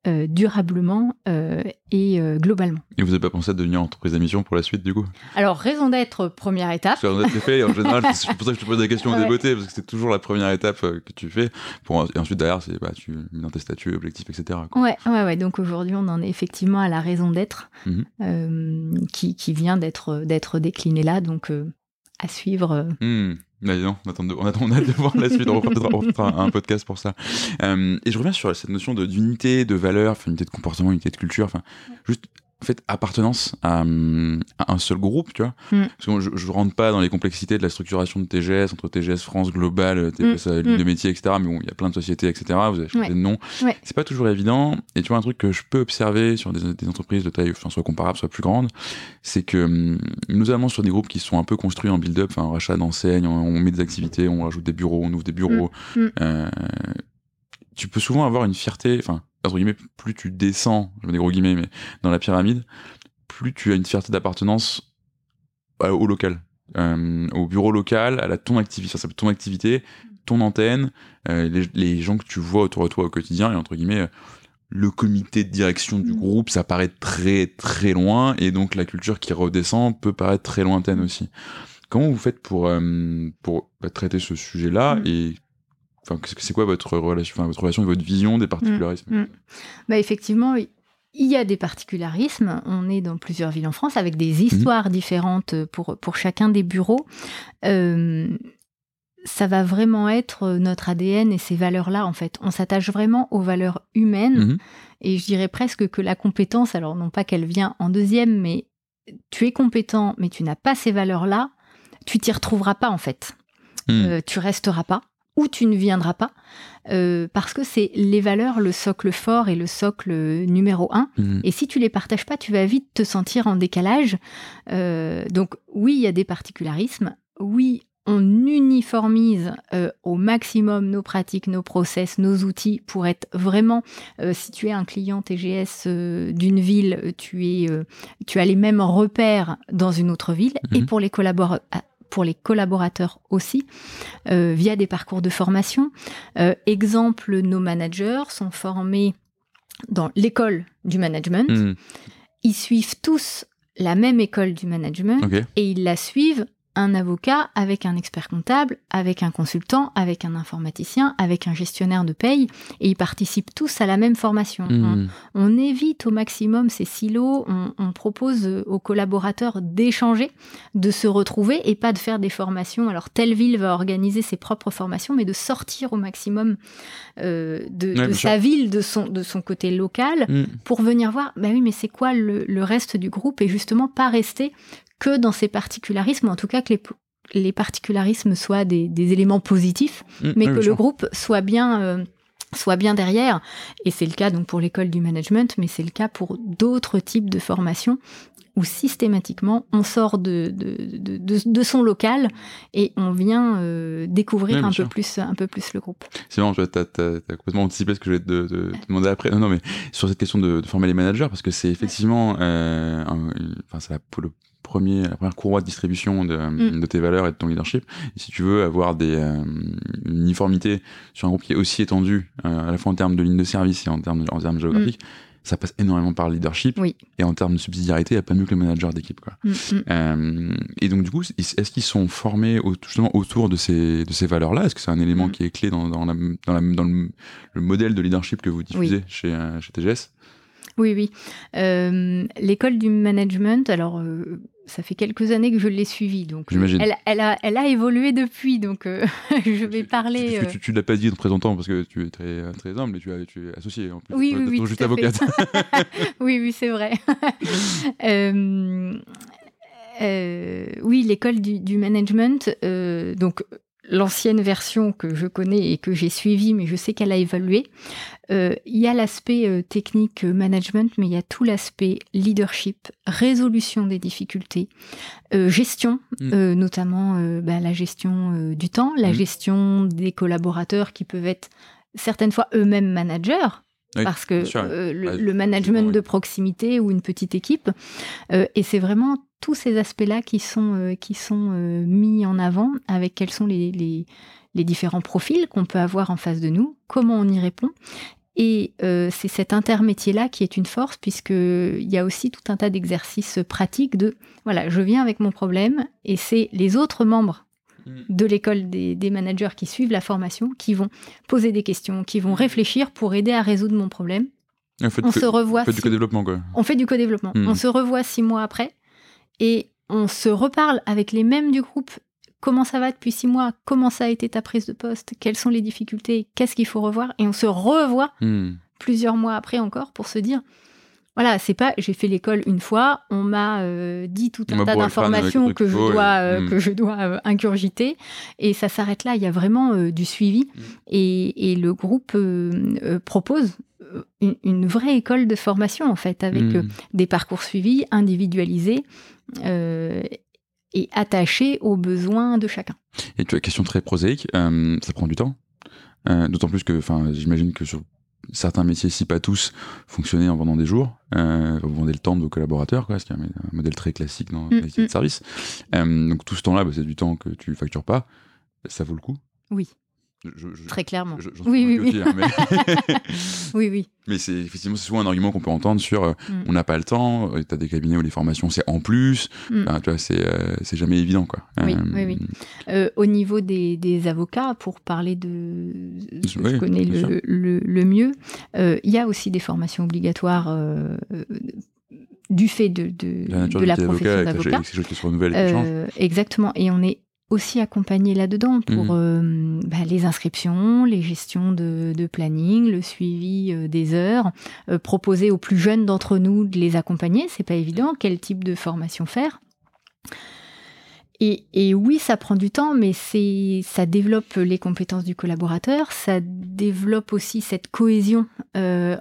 euh, durablement euh, et euh, globalement. Et vous n'avez pas pensé à devenir entreprise à mission pour la suite du coup? Alors raison d'être, première étape. Vous avez fait en général, c'est pour ça que je te pose la question Ouais. des beautés, parce que c'est toujours la première étape que tu fais. Pour, et ensuite derrière, c'est bah, tu mets dans tes statuts, objectifs, etc. quoi. Ouais, ouais, ouais. Donc aujourd'hui, on en est effectivement à la raison d'être Mhm. qui, qui vient d'être d'être déclinée là. Donc à suivre. euh, Hmm. Bah, donc, on attend, de, on attend on a de voir la suite, on refera un podcast pour ça. Euh, et je reviens sur cette notion de- d'unité, de valeur, enfin, unité de comportement, unité de culture, enfin, juste en fait, appartenance à, à un seul groupe, tu vois. Mm. Parce que je, je rentre pas dans les complexités de la structuration de TGS, entre TGS France globale, TGS ligne Mm. de métier, etc. Mais bon, il y a plein de sociétés, etc. Vous avez changé de nom. Ouais. C'est pas toujours évident. Et tu vois, un truc que je peux observer sur des, des entreprises de taille, enfin, soit comparable, soit plus grande, c'est que hum, notamment sur des groupes qui sont un peu construits en build-up, enfin, rachat d'enseignes, on, on met des activités, on rajoute des bureaux, on ouvre des bureaux. Mm. Mm. euh, tu peux souvent avoir une fierté, enfin, entre guillemets, plus tu descends, je mets des gros guillemets, mais dans la pyramide, plus tu as une fierté d'appartenance euh, au local, euh, au bureau local, à la ton activité, ça ton activité, ton antenne, euh, les, les gens que tu vois autour de toi au quotidien, et entre guillemets, euh, le comité de direction du Mm. groupe, ça paraît très très loin, et donc la culture qui redescend peut paraître très lointaine aussi. Comment vous faites pour, euh, pour bah, traiter ce sujet-là Mm. et enfin, c'est quoi votre relation, enfin, votre relation et votre vision des particularismes Mm. Bah effectivement, il y a des particularismes. On est dans plusieurs villes en France avec des histoires différentes pour, pour chacun des bureaux. Euh, ça va vraiment être notre ADN et ces valeurs-là, en fait. On s'attache vraiment aux valeurs humaines. Mhm. Et je dirais presque que la compétence, alors non pas qu'elle vient en deuxième, mais tu es compétent, mais tu n'as pas ces valeurs-là, tu t'y retrouveras pas, en fait. Mm. Euh, tu resteras pas tu ne viendras pas euh, parce que c'est les valeurs, le socle fort et le socle numéro un. Mm. Et si tu les partages pas, tu vas vite te sentir en décalage. Euh, donc oui, il y a des particularismes. Oui, on uniformise euh, au maximum nos pratiques, nos process, nos outils pour être vraiment. euh, si tu es un client TGS euh, d'une ville, tu es, tu as les mêmes repères dans une autre ville. Et Mhm. pour les collaborateurs pour les collaborateurs aussi, euh, via des parcours de formation. Euh, exemple, nos managers sont formés dans l'école du management. Mm. Ils suivent tous la même école du management et ils la suivent un avocat avec un expert comptable, avec un consultant, avec un informaticien, avec un gestionnaire de paye, et ils participent tous à la même formation. On, Mm. on évite au maximum ces silos, on, on propose aux collaborateurs d'échanger, de se retrouver et pas de faire des formations. Alors telle ville va organiser ses propres formations, mais de sortir au maximum euh, de, Ouais, de bien sa ville, de son, de son côté local, Mm. pour venir voir, bah oui, mais c'est quoi le, le reste du groupe? Et justement pas rester que dans ces particularismes, ou en tout cas que les, les particularismes soient des, des éléments positifs, Mm. mais que le groupe soit bien, euh, soit bien derrière. Et c'est le cas donc pour l'école du management, mais c'est le cas pour d'autres types de formations où systématiquement on sort de, de, de, son local et on vient euh, découvrir un, peu plus, un peu plus le groupe. C'est bon, tu as, complètement anticipé ce que je vais te, te, demander après. Non, non, mais sur cette question de, former les managers, parce que c'est effectivement, euh, enfin, c'est la, le premier, la première courroie de distribution de, mm. de, tes valeurs et de ton leadership. Et si tu veux avoir des, euh, une uniformité sur un groupe qui est aussi étendu, euh, à la fois en termes de ligne de service et en termes, en termes géographiques, ça passe énormément par le leadership. Et en termes de subsidiarité, il n'y a pas mieux que le manager d'équipe. Quoi. Mm, mm. Euh, et donc, du coup, est-ce qu'ils sont formés justement autour de ces, de ces valeurs-là? Est-ce que c'est un élément mm. qui est clé dans, dans, la, dans, la, dans le, modèle de leadership que vous diffusez chez, chez TGS oui, oui. Euh, l'école du management, alors ça fait quelques années que je l'ai suivie, donc elle, elle, a, elle a évolué depuis, donc je vais parler. Tu, ne l'as pas dit en présentant parce que tu es très, très humble et tu, tu es associé en plus. Oui, oui, oui. juste avocate. oui, oui, c'est vrai. oui, l'école du, du, management, donc l'ancienne version que je connais et que j'ai suivie, mais je sais qu'elle a évolué. Euh, il y a l'aspect euh, technique euh, management, mais il y a tout l'aspect leadership, résolution des difficultés, gestion, mm. notamment bah, la gestion du temps, la mm. gestion des collaborateurs qui peuvent être certaines fois eux-mêmes managers, parce que le, management de proximité ou une petite équipe. et c'est vraiment tous ces aspects-là qui sont, euh, qui sont euh, mis en avant avec quels sont les, les, différents profils qu'on peut avoir en face de nous, comment on y répond. Et euh, c'est cet intermétier-là qui est une force, puisqu'il y a aussi tout un tas d'exercices pratiques de, voilà, je viens avec mon problème, et c'est les autres membres mm. de l'école des, des, managers qui suivent la formation, qui vont poser des questions, qui vont mm. réfléchir pour aider à résoudre mon problème. On, se revoit. On fait du co-développement, quoi. On fait du co-développement. Mm. On se revoit six mois après et on se reparle avec les mêmes du groupe. Comment ça va depuis six mois? Comment ça a été ta prise de poste? Quelles sont les difficultés? Qu'est-ce qu'il faut revoir? Et on se revoit hmm. plusieurs mois après encore pour se dire voilà, c'est pas j'ai fait l'école une fois, on m'a euh, dit tout un tas d'informations que, je dois, euh, hmm. que je dois euh, incurgiter et ça s'arrête là. Il y a vraiment du suivi hmm. et, le groupe propose une, vraie école de formation en fait avec des parcours suivis individualisés euh, et attaché aux besoins de chacun. Et tu as une question très prosaïque, euh, ça prend du temps. Euh, d'autant plus que, enfin, j'imagine que sur certains métiers, si pas tous, fonctionner en vendant des jours, vous vendez le temps de vos collaborateurs, quoi, ce qui est un, modèle très classique dans mm, les métiers de mm. service. donc tout ce temps-là, bah, c'est du temps que tu factures pas. Ça vaut le coup? Oui. Très clairement. oui, oui, oui. Hein, mais... oui, oui. Mais c'est effectivement souvent un argument qu'on peut entendre sur euh, mm. on n'a pas le temps, euh, tu as des cabinets où les formations c'est en plus, mm. tu vois, c'est, euh, c'est jamais évident. Quoi. Oui, oui, oui. au niveau des, des, avocats, pour parler de ce que je connais le, le, mieux, il y a aussi des formations obligatoires du fait de, de, la, de la profession d'avocat. exactement. Et on est aussi accompagner là-dedans pour mmh. euh, bah, les inscriptions, les gestions de, planning, le suivi euh, des heures, euh, proposer aux plus jeunes d'entre nous de les accompagner. C'est pas évident. Quel type de formation faire? Et, et, oui, ça prend du temps, mais c'est ça développe les compétences du collaborateur, ça développe aussi cette cohésion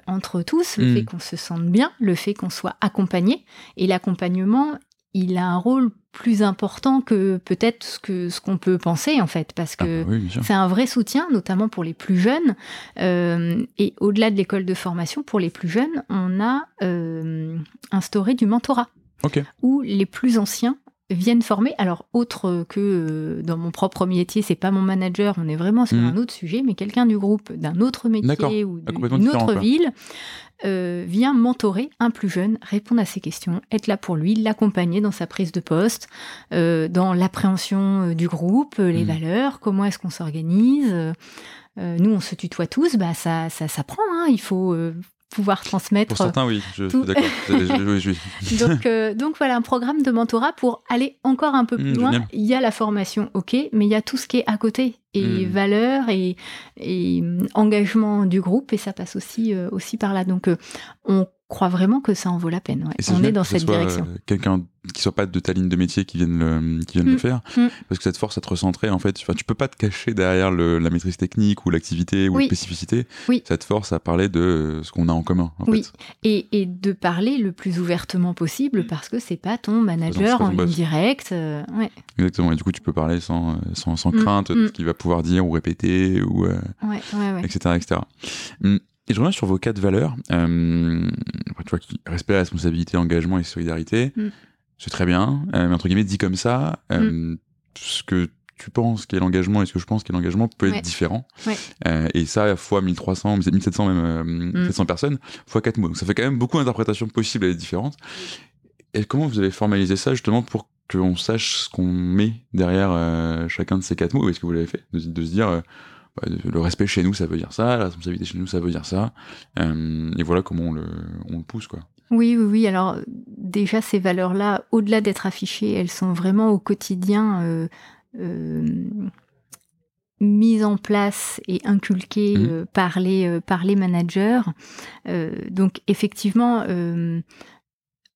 entre tous, le mmh. fait qu'on se sente bien, le fait qu'on soit accompagné. Et l'accompagnement, il a un rôle plus important que peut-être ce que ce qu'on peut penser en fait parce ah que bah c'est un vrai soutien notamment pour les plus jeunes euh, et au-delà de l'école de formation pour les plus jeunes on a euh, instauré du mentorat. Où les plus anciens viennent former. Alors, autre que euh, dans mon propre métier, c'est pas mon manager, on est vraiment sur mmh. un autre sujet, mais quelqu'un du groupe d'un autre métier ou ah, d'une autre ville euh, vient mentorer un plus jeune, répondre à ses questions, être là pour lui, l'accompagner dans sa prise de poste, euh, dans l'appréhension du groupe, les mmh. valeurs, comment est-ce qu'on s'organise. nous, on se tutoie tous, bah ça, ça, ça prend. Hein. Il faut pouvoir transmettre. Pour certains, oui, je suis d'accord. donc, euh, donc voilà, un programme de mentorat pour aller encore un peu plus mmh, loin. Il y a la formation, ok, mais il y a tout ce qui est à côté et mmh. valeurs et, et, hum, engagement du groupe et ça passe aussi, euh, aussi par là. Donc euh, on crois vraiment que ça en vaut la peine. Ouais. On est dans cette direction. Quelqu'un qui soit pas de ta ligne de métier qui vienne le, qui vienne le mm. faire, mm. parce que cette force à te recentrer, en fait, tu, tu peux pas te cacher derrière le, la maîtrise technique ou l'activité ou la spécificité. Oui. Ça te force à parler de ce qu'on a en commun. En oui, et, et, de parler le plus ouvertement possible parce que c'est pas ton manager en ligne directe. Euh, ouais. Exactement. Et du coup, tu peux parler sans, sans, sans mm. crainte de ce qu'il va pouvoir dire ou répéter ou euh, ouais, etc. etc. Et je reviens sur vos quatre valeurs. Euh, tu vois, respect, responsabilité, engagement et solidarité. Mm. C'est très bien. Euh, mais entre guillemets, dit comme ça, euh, mm. ce que tu penses qu'est l'engagement et ce que je pense qu'est l'engagement peut être différent. Euh, et ça, fois 1300, 1700 même, 700 mm. personnes, fois quatre mots. Donc ça fait quand même beaucoup d'interprétations possibles et différentes. Et comment vous avez formalisé ça justement pour qu'on sache ce qu'on met derrière chacun de ces quatre mots? Est-ce que vous l'avez fait? De, de, se dire le respect chez nous, ça veut dire ça, la responsabilité chez nous, ça veut dire ça. Euh, et voilà comment on le, on le pousse, quoi. Oui, oui, oui. Alors déjà, ces valeurs-là, au-delà d'être affichées, elles sont vraiment au quotidien euh, euh, mises en place et inculquées mmh. par, les, par les managers. donc effectivement,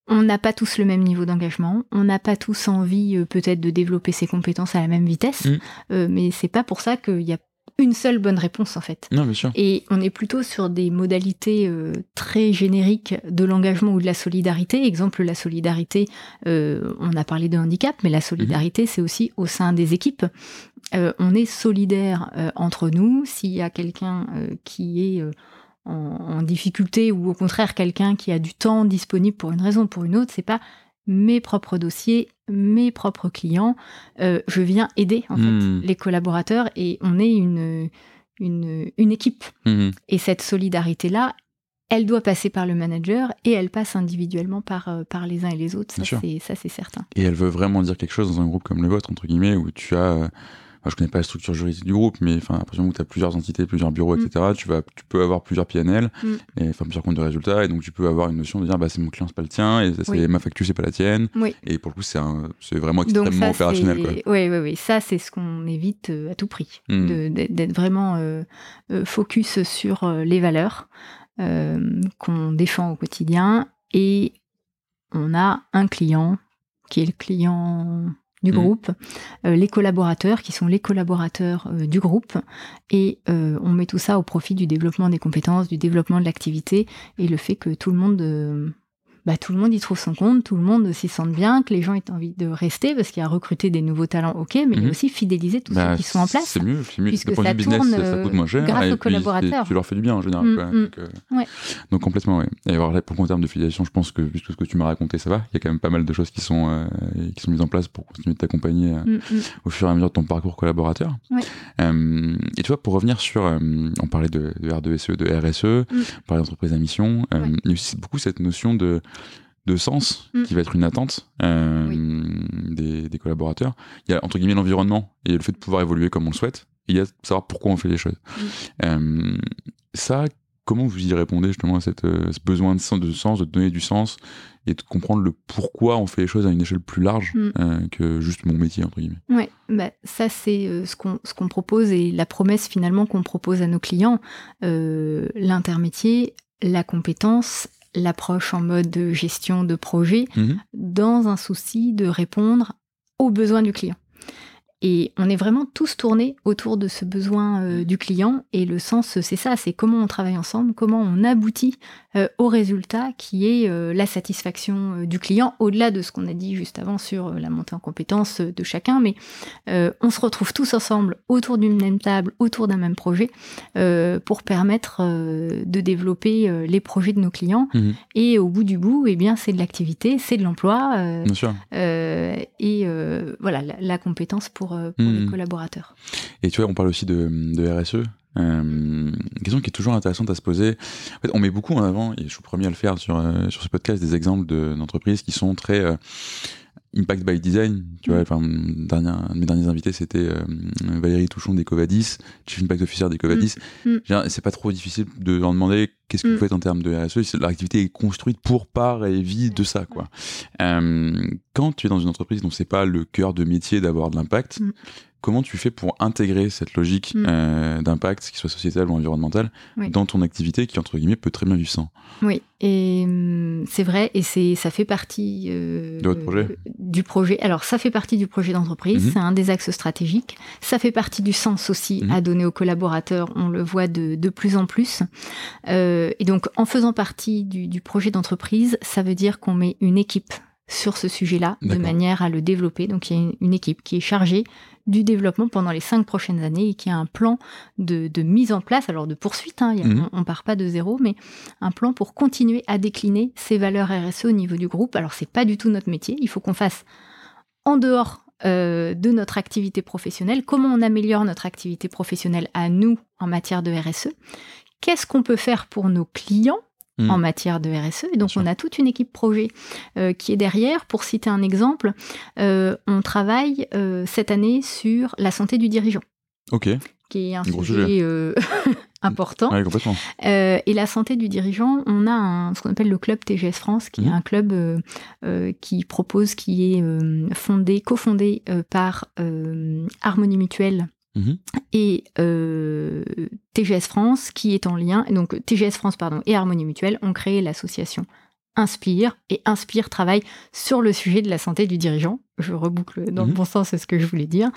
on n'a pas tous le même niveau d'engagement, on n'a pas tous envie peut-être de développer ses compétences à la même vitesse, mmh. mais c'est pas pour ça qu'il y a une seule bonne réponse en fait. Non, bien sûr. Et on est plutôt sur des modalités euh, très génériques de l'engagement ou de la solidarité. Exemple, la solidarité, euh, on a parlé de handicap, mais la solidarité, mhm. c'est aussi au sein des équipes. Euh, on est solidaire entre nous. S'il y a quelqu'un qui est en, en, difficulté ou au contraire quelqu'un qui a du temps disponible pour une raison ou pour une autre, c'est pas mes propres dossiers, mes propres clients. Euh, je viens aider en fait hmm. les collaborateurs et on est une, une, équipe. Hmm. Et cette solidarité-là, elle doit passer par le manager et elle passe individuellement par, euh, par les uns et les autres. Ça, c'est certain. Et elle veut vraiment dire quelque chose dans un groupe comme le vôtre, entre guillemets, où tu as euh, je connais pas la structure juridique du groupe, mais enfin, à partir du moment où tu as plusieurs entités, plusieurs bureaux, etc., mm. tu, vas, tu peux avoir plusieurs PNL, mm. et, enfin, plusieurs comptes de résultats, et donc tu peux avoir une notion de dire, bah, c'est mon client, c'est pas le tien, et ma facture, c'est pas la tienne. Et pour le coup, c'est vraiment extrêmement opérationnel. Oui, oui, oui. Ça, c'est ce qu'on évite euh, à tout prix, mm. d'être vraiment euh, euh, focus sur les valeurs qu'on défend au quotidien, et on a un client qui est le client du mm. groupe, euh, les collaborateurs qui sont les collaborateurs euh, du groupe, et euh, on met tout ça au profit du développement des compétences, du développement de l'activité, et le fait que tout le monde bah, tout le monde y trouve son compte, tout le monde s'y sente bien, que les gens aient envie de rester parce qu'il y a recruté des nouveaux talents, ok, mais il y a aussi fidéliser tous bah, ceux qui sont en place. C'est mieux, c'est mieux. Puisque ça business, tourne ça, coûte moins cher. Grâce aux collaborateurs. Tu leur fais du bien en général. Mm, mm. Donc, euh, ouais. donc, complètement, oui. Et alors là, pour en termes de fidélisation, je pense que tout ce que tu m'as raconté, ça va. Il y a quand même pas mal de choses qui sont, euh, qui sont mises en place pour continuer de t'accompagner euh, mm, au fur et à mesure de ton parcours collaborateur. Ouais. et tu vois, pour revenir sur, on parlait de, de R2SE, de RSE, on parlait d'entreprise à mission, il y a aussi beaucoup cette notion de de sens mm. qui va être une attente euh, des, collaborateurs. Il y a entre guillemets l'environnement et le fait de pouvoir évoluer comme on le souhaite. Et il y a savoir pourquoi on fait les choses. Mm. Euh, ça, comment vous y répondez justement à cette, euh, ce besoin de sens, de sens, de donner du sens et de comprendre le pourquoi on fait les choses à une échelle plus large mm. que juste mon métier entre guillemets? Ouais, bah, ça c'est ce qu'on ce qu'on propose et la promesse finalement qu'on propose à nos clients, l'intermétier, la compétence l'approche en mode gestion de projet mhm. dans un souci de répondre aux besoins du client. Et on est vraiment tous tournés autour de ce besoin euh, du client. Et le sens, c'est ça, c'est comment on travaille ensemble, comment on aboutit euh, au résultat qui est euh, la satisfaction du client, au-delà de ce qu'on a dit juste avant sur la montée en compétences de chacun. Mais on se retrouve tous ensemble autour d'une même table, autour d'un même projet, pour permettre de développer les projets de nos clients. Mhm. Et au bout du bout, eh bien, c'est de l'activité, c'est de l'emploi. et voilà, la compétence pour pour, les collaborateurs. Et tu vois, on parle aussi de, RSE. Euh, une question qui est toujours intéressante à se poser. En fait, on met beaucoup en avant, et je suis le premier à le faire sur, euh, sur ce podcast, des exemples d'entreprises qui sont très euh, impact by design. Tu vois, mm. enfin, un de mes derniers invités, c'était Valérie Touchon des Covadis, Chief Impact Officer des Covadis. Mm. Mm. C'est pas trop difficile de leur demander qu'est-ce que vous faites en termes de RSE. L'activité est construite pour, par et vie de ça, quoi. quand tu es dans une entreprise dont c'est pas le cœur de métier d'avoir de l'impact, comment tu fais pour intégrer cette logique Mm. euh, d'impact, qu'il soit sociétal ou environnemental, Oui. dans ton activité qui, entre guillemets, peut très bien vivre sans? Oui, et hum, c'est vrai, et c'est ça fait partie euh, De votre projet du projet. Alors, ça fait partie du projet d'entreprise, Mhm. c'est un des axes stratégiques. Ça fait partie du sens aussi Mhm. à donner aux collaborateurs. On le voit de, de plus en plus. Euh, et donc, en faisant partie du, du projet d'entreprise, ça veut dire qu'on met une équipe sur ce sujet-là de manière à le développer. Donc, il y a une, équipe qui est chargée du développement pendant les cinq prochaines années et qui a un plan de, de mise en place, alors de poursuite, hein, Mhm. on, on part pas de zéro, mais un plan pour continuer à décliner ces valeurs RSE au niveau du groupe. Alors, c'est pas du tout notre métier, il faut qu'on fasse en dehors euh, de notre activité professionnelle, comment on améliore notre activité professionnelle à nous en matière de RSE, qu'est-ce qu'on peut faire pour nos clients? Mm. en matière de RSE. Et donc, on a toute une équipe projet euh, qui est derrière. Pour citer un exemple, euh, on travaille euh, cette année sur la santé du dirigeant, Ok, qui est un Gros sujet important. ouais, complètement. Et la santé du dirigeant, on a un, ce qu'on appelle le club TGS France, qui est un club qui propose, qui est fondé, cofondé par Harmonie Mutuelle Mhm. et euh, TGS France, qui est en lien. Donc TGS France, pardon, et Harmonie Mutuelle ont créé l'association Inspire, et Inspire travaille sur le sujet de la santé du dirigeant. Je reboucle dans le Mhm. bon sens ce que je voulais dire.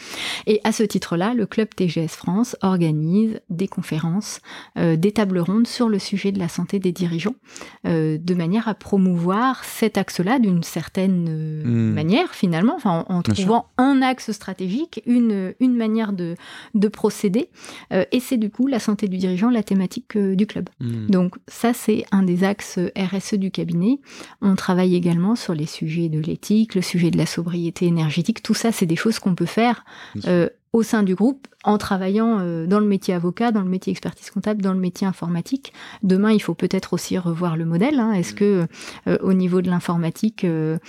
Et à ce titre-là, le club TGS France organise des conférences, euh, des tables rondes sur le sujet de la santé des dirigeants, euh, de manière à promouvoir cet axe-là d'une certaine euh, Mhm. manière, finalement, enfin, en, en Bien sûr. trouvant un axe stratégique, une, une manière de, de procéder. Et c'est du coup la santé du dirigeant, la thématique du club. Mm. Donc ça, c'est un des axes RSE du cabinet. On travaille également sur les sujets de l'éthique, le sujet de la sobriété énergétique. Tout ça, c'est des choses qu'on peut faire euh, au sein du groupe en travaillant euh, dans le métier avocat, dans le métier expertise comptable, dans le métier informatique. Demain, il faut peut-être aussi revoir le modèle. hein. Est-ce que euh, au niveau de l'informatique, il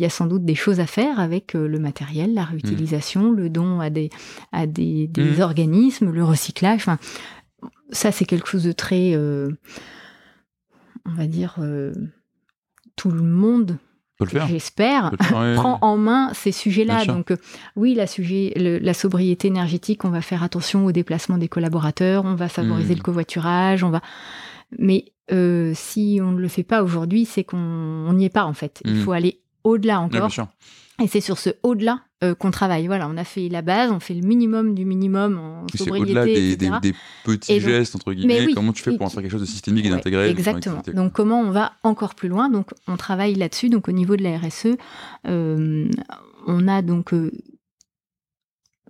y a sans doute des choses à faire avec le matériel, la réutilisation, le don à des, à des, des Mhm. organismes, le recyclage. Enfin, ça, c'est quelque chose de très, on va dire, tout le monde. J'espère, prend en main ces sujets-là. Donc euh, oui, la, sujet, le- la sobriété énergétique, on va faire attention au déplacement des collaborateurs, on va favoriser Mhm. le covoiturage, on va. Mais euh, si on ne le fait pas aujourd'hui, c'est qu'on on n'y est pas en fait. Il Mhm. faut aller au-delà encore. sûr. Et c'est sur ce au-delà euh, qu'on travaille. Voilà, on a fait la base, on fait le minimum du minimum en Et C'est sobriété, au-delà des, des- etc. des petits Et donc- gestes, entre guillemets. oui, Comment tu fais pour en faire quelque chose de systémique et d'intégré Exactement. Donc comment on va encore plus loin? Donc on travaille là-dessus. Donc au niveau de la RSE, euh, on a donc euh,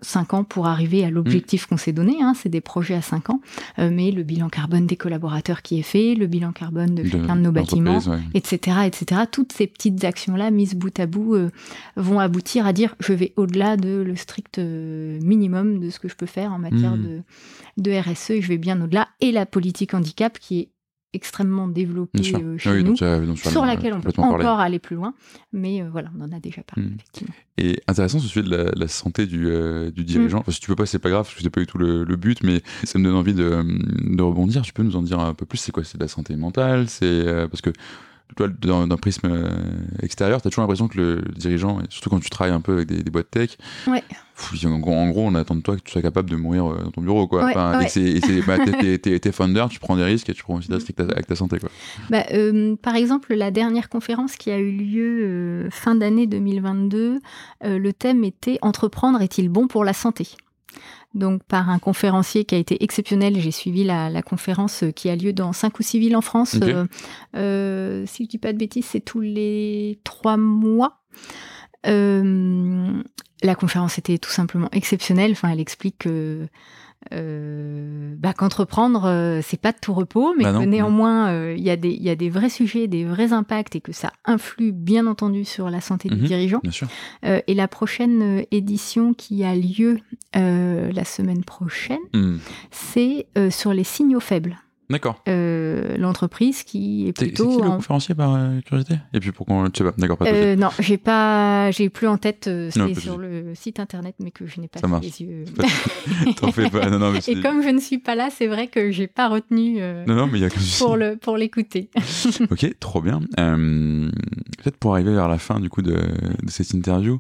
cinq ans pour arriver à l'objectif qu'on s'est donné. hein, c'est des projets à cinq ans, Euh, mais le bilan carbone des collaborateurs qui est fait, le bilan carbone de, chacun de nos bâtiments, ouais. etc., etc. Toutes ces petites actions-là mises bout à bout euh, vont aboutir à dire je vais au-delà de le strict euh, minimum de ce que je peux faire en matière Mhm. de, de RSE et je vais bien au-delà. Et la politique handicap qui est extrêmement développée euh, chez oui, nous, donc, ça- donc, sur laquelle on peut encore aller plus loin, mais euh, voilà, on en a déjà parlé, Mhm. effectivement. Et intéressant ce sujet de la, la santé du, euh, du dirigeant. Enfin, si tu peux pas, c'est pas grave, parce que c'est pas du tout le, le but, mais ça me donne envie de, de rebondir. Tu peux nous en dire un peu plus C'est quoi? C'est de la santé mentale? C'est parce que d'un prisme euh, extérieur, tu as toujours l'impression que le dirigeant, surtout quand tu travailles un peu avec des, des boîtes tech, Ouais. pff, en, gros, en gros, on attend de toi que tu sois capable de mourir euh, dans ton bureau. Quoi. Ouais, Enfin, ouais. Et bah, t'es- founder, tu prends des risques et tu prends aussi des risques avec ta, avec ta santé. Quoi. Bah, euh, par exemple, la dernière conférence qui a eu lieu euh, fin d'année 2022, euh, le thème était Entreprendre est-il bon pour la santé? Donc par un conférencier qui a été exceptionnel, j'ai suivi la, la conférence euh, qui a lieu dans cinq ou six villes en France. Euh, euh, si je dis pas de bêtises, c'est tous les trois mois. Euh, la conférence était tout simplement exceptionnelle. Enfin, elle explique que euh, bah, qu'entreprendre, euh, c'est pas de tout repos, mais Bah non. que néanmoins, euh, il y, a des- il y a des vrais sujets, des vrais impacts, et que ça influe bien entendu sur la santé Mhm. du dirigeant. Bien sûr. Euh, et la prochaine euh, édition qui a lieu euh, la semaine prochaine, Hmm. c'est euh, sur les signaux faibles. D'accord. Euh, L'entreprise qui est C'est, c'est plutôt qui le en- conférencier par euh, curiosité? Et puis pour qu'on. Tu sais pas, d'accord, pas. Euh, non, j'ai pas, j'ai plus en tête. euh, Non, c'est sur le site internet, mais que je n'ai pas sous les yeux. T'en fais pas. Non, non, mais c'est- Et comme je ne suis pas là, c'est vrai que j'ai pas retenu euh, Non, non, mais il y a pour le pour l'écouter. Ok, trop bien. Euh, Peut-être pour arriver vers la fin du coup de, de cette interview,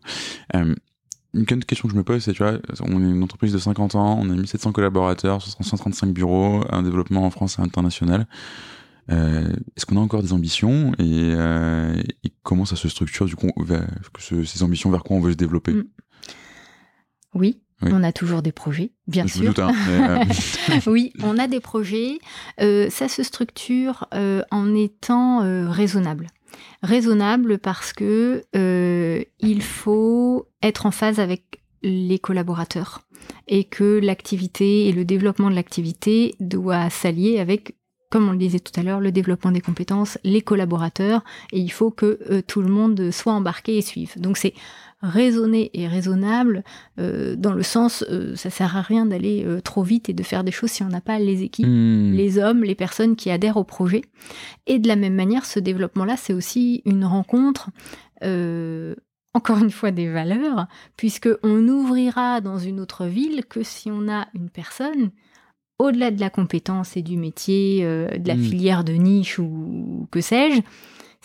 une question que je me pose, c'est, tu vois, on est une entreprise de 50 ans, on a 1700 collaborateurs, 135 bureaux, un développement en France et international. Euh, est-ce qu'on a encore des ambitions et, euh, comment ça se structure du coup, ces ambitions vers quoi on veut se développer? Mm. oui, on a toujours des projets, bien sûr. Hein, euh, oui, on a des projets. ça se structure en étant raisonnable. Raisonnable parce que il faut être en phase avec les collaborateurs et que l'activité et le développement de l'activité doit s'allier avec comme on le disait tout à l'heure, le développement des compétences, les collaborateurs, et il faut que euh, tout le monde soit embarqué et suive. Donc c'est raisonné et raisonnable euh, dans le sens, euh, ça sert à rien d'aller euh, trop vite et de faire des choses si on n'a pas les équipes, hmm. les hommes, les personnes qui adhèrent au projet. Et de la même manière, ce développement-là, c'est aussi une rencontre encore une fois des valeurs, puisque on n'ouvrira dans une autre ville que si on a une personne au-delà de la compétence et du métier, euh, de la mm. filière de niche ou que sais-je,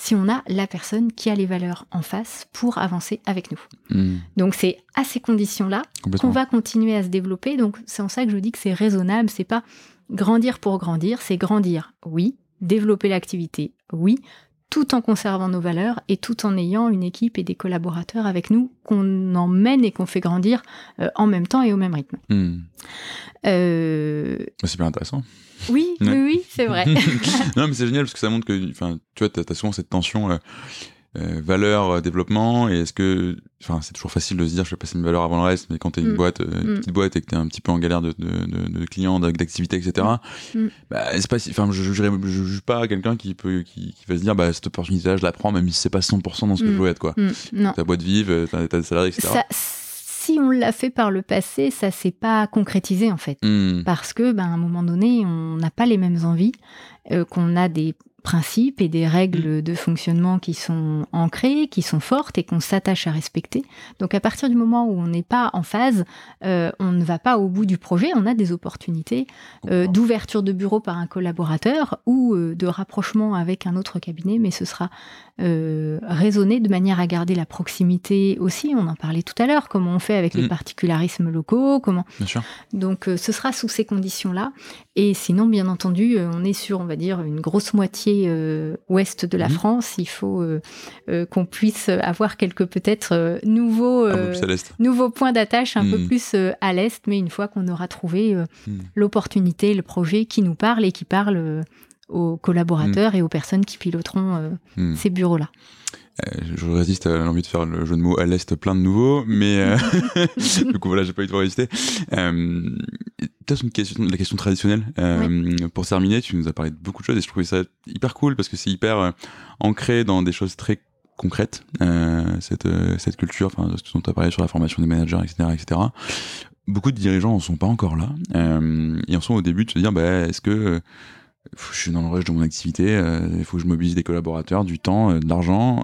si on a la personne qui a les valeurs en face pour avancer avec nous. Mm. Donc c'est à ces conditions-là qu'on va continuer à se développer. Donc c'est en ça que je dis que c'est raisonnable, c'est pas grandir pour grandir, c'est grandir, oui, développer l'activité, oui, tout en conservant nos valeurs et tout en ayant une équipe et des collaborateurs avec nous qu'on emmène et qu'on fait grandir euh, en même temps et au même rythme. Hmm. Euh, c'est bien intéressant. Oui, oui, oui, c'est vrai. non, mais c'est génial parce que ça montre que, enfin, tu vois, tu as, souvent cette tension. Euh, euh, valeur euh, développement et est-ce que enfin c'est toujours facile de se dire je vais passer une valeur avant le reste mais quand tu es une mm. boîte euh, une mm. petite boîte et que tu es un petit peu en galère de, de, de, clients d'activités etc mm. bah, c'est pas enfin je, je, je, juge pas quelqu'un qui peut qui, qui, va se dire bah cette opportunité là je la prends même si c'est pas 100% dans ce que je veux être quoi. Ta boîte vive t'as des salariés etc ça, si on l'a fait par le passé, ça s'est pas concrétisé en fait, parce que ben à un moment donné, on n'a pas les mêmes envies, qu'on a des principes et des règles mm. de fonctionnement qui sont ancrées, qui sont fortes et qu'on s'attache à respecter. Donc à partir du moment où on n'est pas en phase, euh, on ne va pas au bout du projet, on a des opportunités euh, d'ouverture de bureau par un collaborateur ou euh, de rapprochement avec un autre cabinet, mais ce sera raisonné de manière à garder la proximité aussi. On en parlait tout à l'heure, comment on fait avec les mm. particularismes locaux, comment. Bien sûr. Donc ce sera sous ces conditions-là. Et sinon, bien entendu, on est sur, on va dire, une grosse moitié euh, ouest de la mhm. France, il faut euh, euh, qu'on puisse avoir quelques peut-être nouveaux, nouveaux points d'attache un peu mhm. plus à l'est, mais une fois qu'on aura trouvé mhm. l'opportunité, le projet qui nous parle et qui parle aux collaborateurs et aux personnes qui piloteront ces bureaux-là. Je résiste à l'envie de faire le jeu de mots à l'Est plein de nouveaux, mais du coup voilà, j'ai pas eu de résister peut-être une question, la question traditionnelle. Euh, pour terminer, tu nous as parlé de beaucoup de choses et je trouvais ça hyper cool parce que c'est hyper euh, ancré dans des choses très concrètes, euh, cette, cette culture, enfin, ce dont tu as parlé sur la formation des managers, etc., etc. Beaucoup de dirigeants en sont pas encore là et en sont au début de se dire, bah, est-ce que je suis dans le rush de mon activité, il faut que je mobilise des collaborateurs, du temps, de l'argent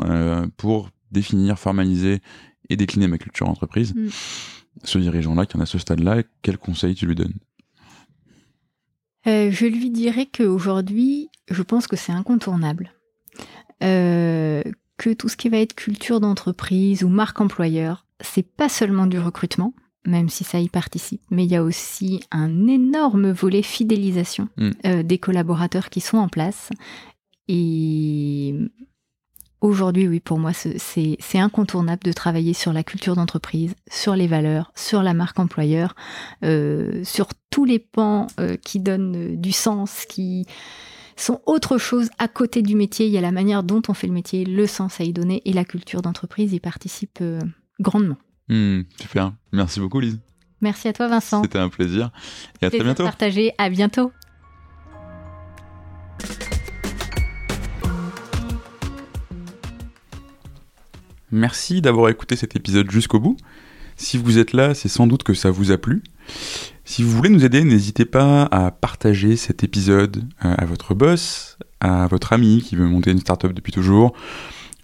pour définir, formaliser et décliner ma culture entreprise. Mm. Ce dirigeant-là qui en a ce stade-là, quel conseil tu lui donnes? Euh, je lui dirais qu'aujourd'hui, je pense que c'est incontournable. Euh, que tout ce qui va être culture d'entreprise ou marque employeur, c'est pas seulement du recrutement, même si ça y participe, mais il y a aussi un énorme volet fidélisation mm. euh, des collaborateurs qui sont en place. Et Aujourd'hui, oui, pour moi, c'est incontournable de travailler sur la culture d'entreprise, sur les valeurs, sur la marque employeur, euh, sur tous les pans euh, qui donnent du sens, qui sont autre chose à côté du métier. Il y a la manière dont on fait le métier, le sens à y donner, et la culture d'entreprise y participe grandement. Hmm, super. Merci beaucoup, Lise. Merci à toi, Vincent. C'était un plaisir. Et à très bientôt. Partagé. À bientôt. Merci d'avoir écouté cet épisode jusqu'au bout. Si vous êtes là, c'est sans doute que ça vous a plu. Si vous voulez nous aider, n'hésitez pas à partager cet épisode euh, à votre boss, à votre ami qui veut monter une startup depuis toujours,